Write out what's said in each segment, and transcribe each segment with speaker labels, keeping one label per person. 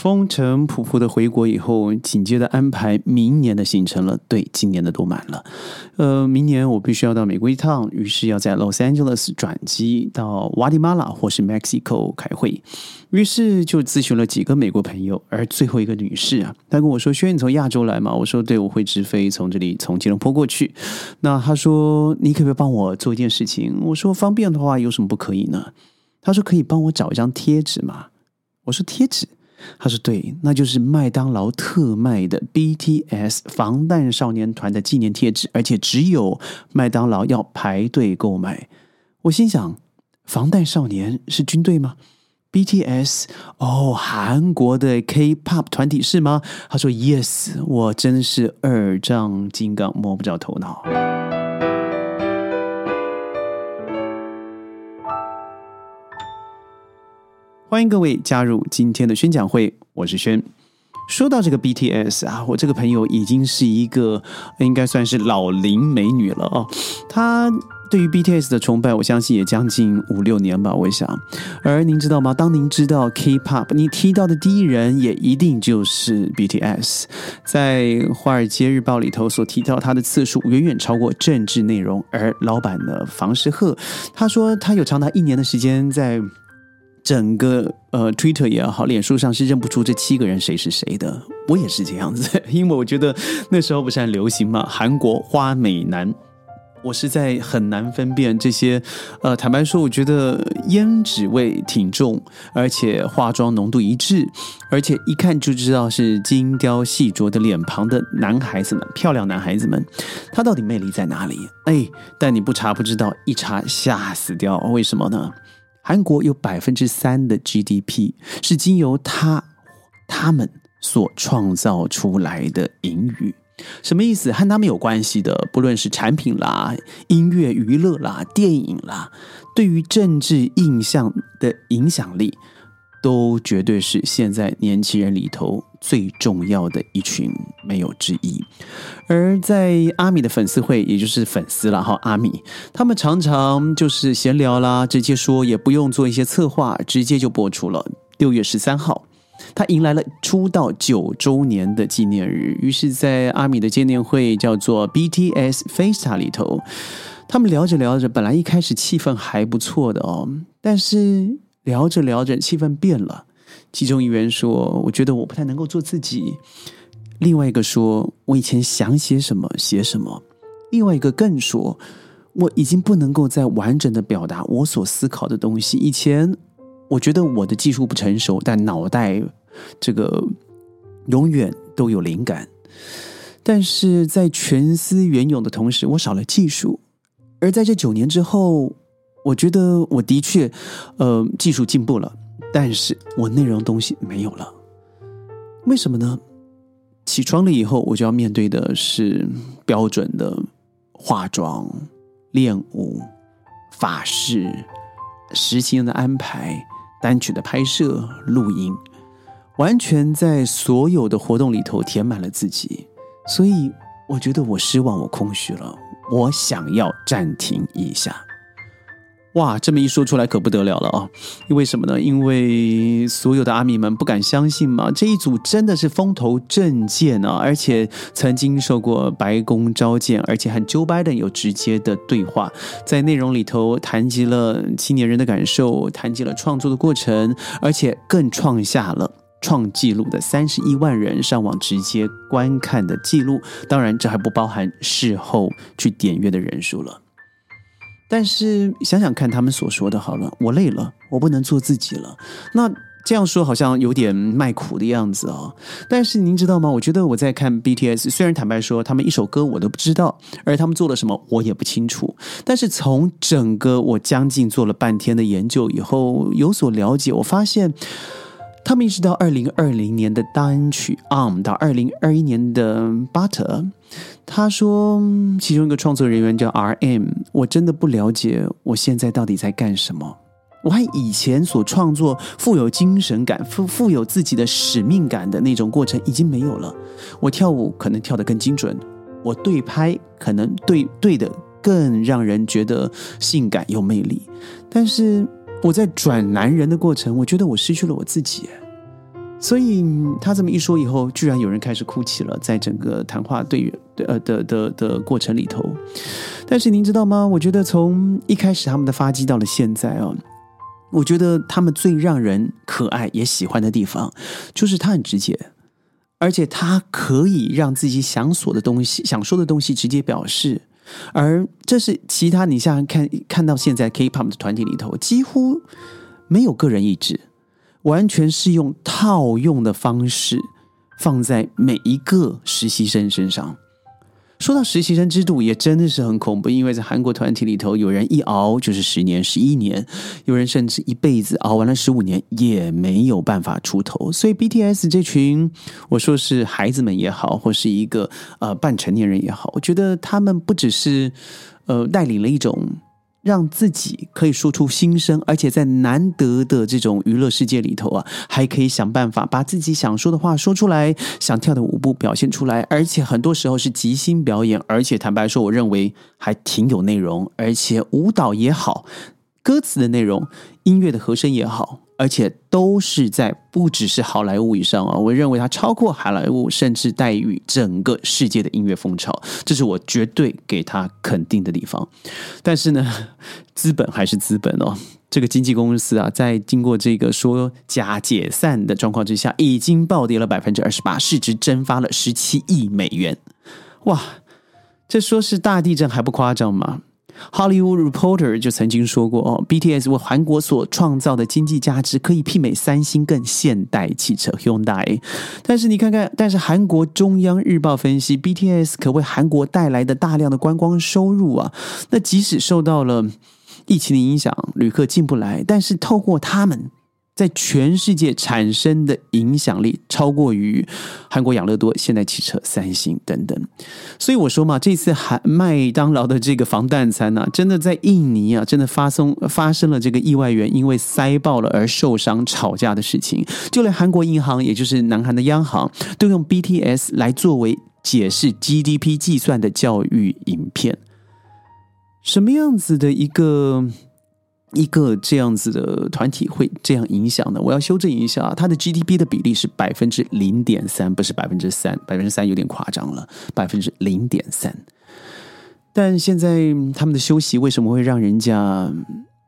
Speaker 1: 风尘仆仆的回国以后，紧接着安排明年的行程了。对，今年的都满了。呃，明年我必须要到美国一趟，于是要在 Los Angeles 转机到瓦迪马拉或是 Mexico 开会。于是就咨询了几个美国朋友，而最后一个女士啊，她跟我说：“轩，你从亚洲来吗？”我说：“对，我会直飞从这里从吉隆坡过去。”那她说：“你可不可以帮我做一件事情？”我说：“方便的话，有什么不可以呢？”她说：“可以帮我找一张贴纸吗？”我说：“贴纸。”他说：“对，那就是麦当劳特卖的 BTS 防弹少年团的纪念贴纸，而且只有麦当劳要排队购买。”我心想：“防弹少年是军队吗？BTS 哦，韩国的 K-pop 团体是吗？”他说：“Yes。”我真是二丈金刚摸不着头脑。欢迎各位加入今天的宣讲会，我是轩。说到这个 BTS 啊，我这个朋友已经是一个应该算是老龄美女了哦。她对于 BTS 的崇拜，我相信也将近五六年吧，我想。而您知道吗？当您知道 K-pop，你提到的第一人也一定就是 BTS。在《华尔街日报》里头所提到他的次数远远超过政治内容。而老板的房世赫，他说他有长达一年的时间在。整个呃，Twitter 也好，脸书上是认不出这七个人谁是谁的。我也是这样子，因为我觉得那时候不是很流行嘛，韩国花美男，我实在很难分辨这些。呃，坦白说，我觉得胭脂味挺重，而且化妆浓度一致，而且一看就知道是精雕细琢的脸庞的男孩子们，漂亮男孩子们，他到底魅力在哪里？哎，但你不查不知道，一查吓死掉。为什么呢？韩国有百分之三的 GDP 是经由他他们所创造出来的盈余，什么意思？和他们有关系的，不论是产品啦、音乐娱乐啦、电影啦，对于政治印象的影响力。都绝对是现在年轻人里头最重要的一群，没有之一。而在阿米的粉丝会，也就是粉丝了哈，阿米他们常常就是闲聊啦，直接说也不用做一些策划，直接就播出了。六月十三号，他迎来了出道九周年的纪念日，于是，在阿米的见面会叫做 BTS Face 里头，他们聊着聊着，本来一开始气氛还不错的哦，但是。聊着聊着，气氛变了。其中一员说：“我觉得我不太能够做自己。”另外一个说：“我以前想写什么写什么。”另外一个更说：“我已经不能够再完整的表达我所思考的东西。以前我觉得我的技术不成熟，但脑袋这个永远都有灵感。但是在全思源涌的同时，我少了技术。而在这九年之后。”我觉得我的确，呃，技术进步了，但是我内容东西没有了。为什么呢？起床了以后，我就要面对的是标准的化妆、练舞、法式、实情的安排、单曲的拍摄、录音，完全在所有的活动里头填满了自己。所以我觉得我失望，我空虚了，我想要暂停一下。哇，这么一说出来可不得了了啊！因为什么呢？因为所有的阿米们不敢相信嘛，这一组真的是风头正劲啊，而且曾经受过白宫召见，而且和 Joe Biden 有直接的对话，在内容里头谈及了青年人的感受，谈及了创作的过程，而且更创下了创纪录的三十一万人上网直接观看的记录。当然，这还不包含事后去点阅的人数了。但是想想看，他们所说的好了，我累了，我不能做自己了。那这样说好像有点卖苦的样子哦。但是您知道吗？我觉得我在看 BTS，虽然坦白说，他们一首歌我都不知道，而他们做了什么我也不清楚。但是从整个我将近做了半天的研究以后，有所了解，我发现。他们一直到二零二零年的单曲《Arm》到二零二一年的《Butter》，他说其中一个创作人员叫 R.M，我真的不了解我现在到底在干什么。我还以前所创作富有精神感、富富有自己的使命感的那种过程已经没有了。我跳舞可能跳得更精准，我对拍可能对对的更让人觉得性感有魅力，但是。我在转男人的过程，我觉得我失去了我自己。所以他这么一说以后，居然有人开始哭泣了，在整个谈话对呃的的的过程里头。但是您知道吗？我觉得从一开始他们的发迹到了现在啊，我觉得他们最让人可爱也喜欢的地方，就是他很直接，而且他可以让自己想说的东西、想说的东西直接表示。而这是其他你像看看到现在 K-pop 的团体里头，几乎没有个人意志。完全是用套用的方式放在每一个实习生身上。说到实习生制度，也真的是很恐怖，因为在韩国团体里头，有人一熬就是十年、十一年，有人甚至一辈子熬完了十五年也没有办法出头。所以 BTS 这群，我说是孩子们也好，或是一个呃半成年人也好，我觉得他们不只是呃带领了一种。让自己可以说出心声，而且在难得的这种娱乐世界里头啊，还可以想办法把自己想说的话说出来，想跳的舞步表现出来，而且很多时候是即兴表演，而且坦白说，我认为还挺有内容，而且舞蹈也好，歌词的内容，音乐的和声也好。而且都是在不只是好莱坞以上啊，我认为它超过好莱坞，甚至带于整个世界的音乐风潮，这是我绝对给他肯定的地方。但是呢，资本还是资本哦，这个经纪公司啊，在经过这个说假解散的状况之下，已经暴跌了百分之二十八，市值蒸发了十七亿美元。哇，这说是大地震还不夸张吗？Hollywood Reporter 就曾经说过哦，BTS 为韩国所创造的经济价值可以媲美三星更现代汽车 Hyundai。但是你看看，但是韩国中央日报分析，BTS 可为韩国带来的大量的观光收入啊，那即使受到了疫情的影响，旅客进不来，但是透过他们。在全世界产生的影响力超过于韩国养乐多、现代汽车、三星等等，所以我说嘛，这次韩麦当劳的这个防弹餐呢，真的在印尼啊，真的发生发生了这个意外员因为塞爆了而受伤吵架的事情，就连韩国银行，也就是南韩的央行，都用 BTS 来作为解释 GDP 计算的教育影片，什么样子的一个？一个这样子的团体会这样影响的，我要修正一下，它的 GDP 的比例是百分之零点三，不是百分之三，百分之三有点夸张了，百分之零点三。但现在他们的休息为什么会让人家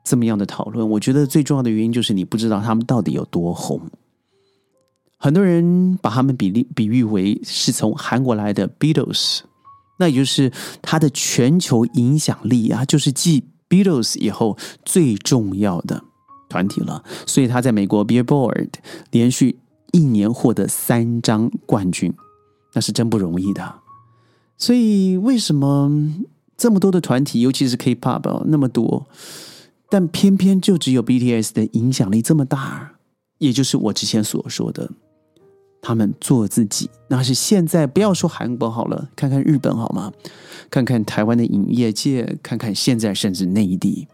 Speaker 1: 这么样的讨论？我觉得最重要的原因就是你不知道他们到底有多红。很多人把他们比例比喻为是从韩国来的 Beatles，那也就是他的全球影响力啊，就是继。Beatles 以后最重要的团体了，所以他在美国 Billboard 连续一年获得三张冠军，那是真不容易的。所以为什么这么多的团体，尤其是 K-pop 那么多，但偏偏就只有 BTS 的影响力这么大？也就是我之前所说的。他们做自己，那是现在不要说韩国好了，看看日本好吗？看看台湾的影业界，看看现在甚至内地，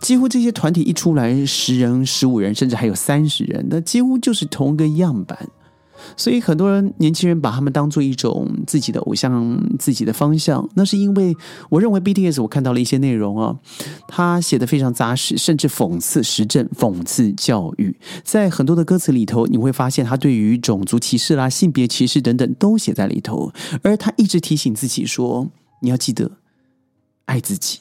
Speaker 1: 几乎这些团体一出来，十人、十五人，甚至还有三十人，那几乎就是同一个样板。所以很多人年轻人把他们当做一种自己的偶像、自己的方向，那是因为我认为 BTS 我看到了一些内容啊，他写的非常扎实，甚至讽刺时政、讽刺教育，在很多的歌词里头，你会发现他对于种族歧视啦、性别歧视等等都写在里头，而他一直提醒自己说：“你要记得爱自己。”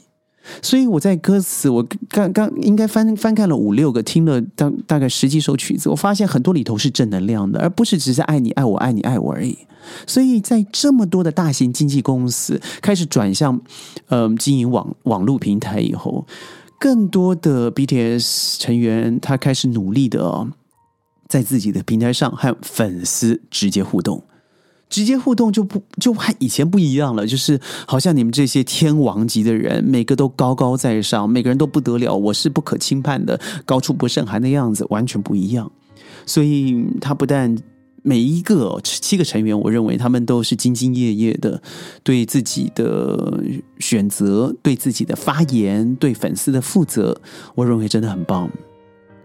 Speaker 1: 所以我在歌词，我刚刚应该翻翻看了五六个，听了大大概十几首曲子，我发现很多里头是正能量的，而不是只是爱你爱我爱你爱我而已。所以在这么多的大型经纪公司开始转向嗯经营网网络平台以后，更多的 BTS 成员他开始努力的在自己的平台上和粉丝直接互动。直接互动就不就和以前不一样了，就是好像你们这些天王级的人，每个都高高在上，每个人都不得了，我是不可轻判的，高处不胜寒的样子完全不一样。所以他不但每一个七个成员，我认为他们都是兢兢业业的，对自己的选择、对自己的发言、对粉丝的负责，我认为真的很棒。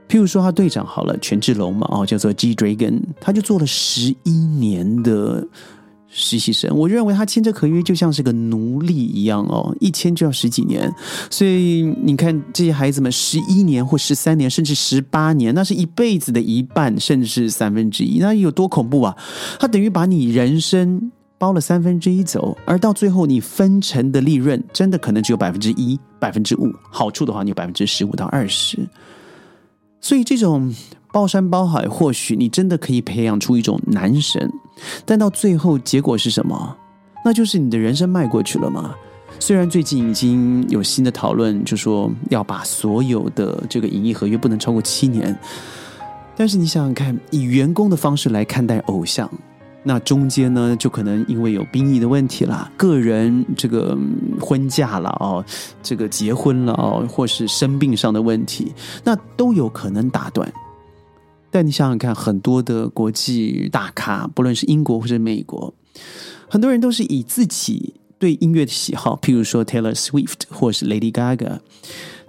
Speaker 1: 譬如说，他队长好了，权志龙嘛，哦，叫做 G Dragon，他就做了十一年的实习生，我认为他签这合约就像是个奴隶一样哦，一签就要十几年。所以你看这些孩子们，十一年或十三年，甚至十八年，那是一辈子的一半，甚至是三分之一，那有多恐怖啊！他等于把你人生包了三分之一走，而到最后你分成的利润，真的可能只有百分之一、百分之五，好处的话，你有百分之十五到二十。所以这种。包山包海，或许你真的可以培养出一种男神，但到最后结果是什么？那就是你的人生迈过去了嘛？虽然最近已经有新的讨论，就说要把所有的这个演艺合约不能超过七年，但是你想想看，以员工的方式来看待偶像。那中间呢，就可能因为有兵役的问题啦，个人这个婚嫁了哦，这个结婚了哦，或是生病上的问题，那都有可能打断。但你想想看，很多的国际大咖，不论是英国或者美国，很多人都是以自己对音乐的喜好，譬如说 Taylor Swift 或是 Lady Gaga，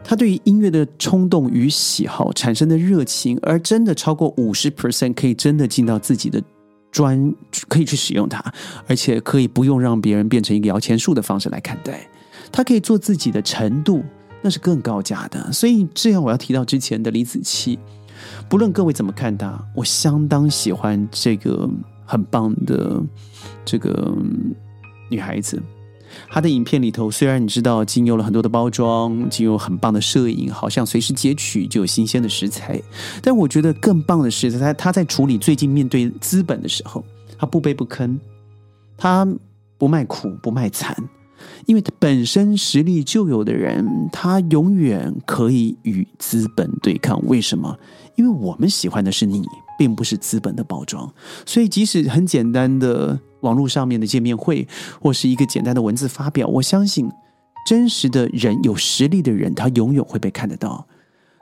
Speaker 1: 他对于音乐的冲动与喜好产生的热情，而真的超过五十 percent 可以真的进到自己的专，可以去使用它，而且可以不用让别人变成一个摇钱树的方式来看待，他可以做自己的程度，那是更高价的。所以这样，我要提到之前的李子柒。不论各位怎么看他，我相当喜欢这个很棒的这个女孩子。他的影片里头，虽然你知道经由了很多的包装，经由很棒的摄影，好像随时截取就有新鲜的食材，但我觉得更棒的是，在她在处理最近面对资本的时候，他不卑不吭，他不卖苦不卖惨。因为他本身实力就有的人，他永远可以与资本对抗。为什么？因为我们喜欢的是你，并不是资本的包装。所以，即使很简单的网络上面的见面会，或是一个简单的文字发表，我相信真实的人、有实力的人，他永远会被看得到。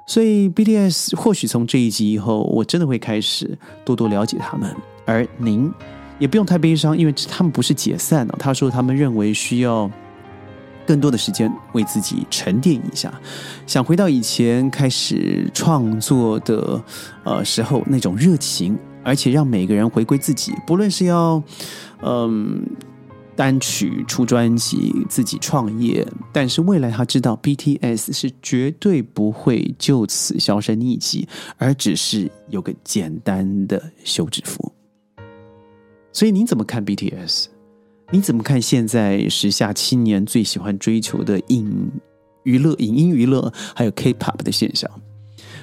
Speaker 1: 所以，BTS 或许从这一集以后，我真的会开始多多了解他们。而您。也不用太悲伤，因为他们不是解散了。他说他们认为需要更多的时间为自己沉淀一下，想回到以前开始创作的呃时候那种热情，而且让每个人回归自己，不论是要嗯单曲出专辑、自己创业，但是未来他知道 BTS 是绝对不会就此销声匿迹，而只是有个简单的休止符。所以你怎么看 BTS？你怎么看现在时下青年最喜欢追求的影娱乐、影音娱乐，还有 K-pop 的现象？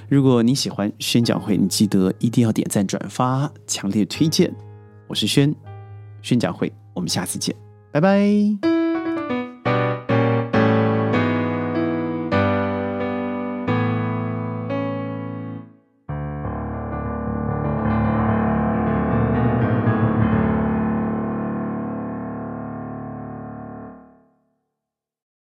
Speaker 1: 如果你喜欢宣讲会，你记得一定要点赞、转发，强烈推荐。我是宣宣讲会，我们下次见，拜拜。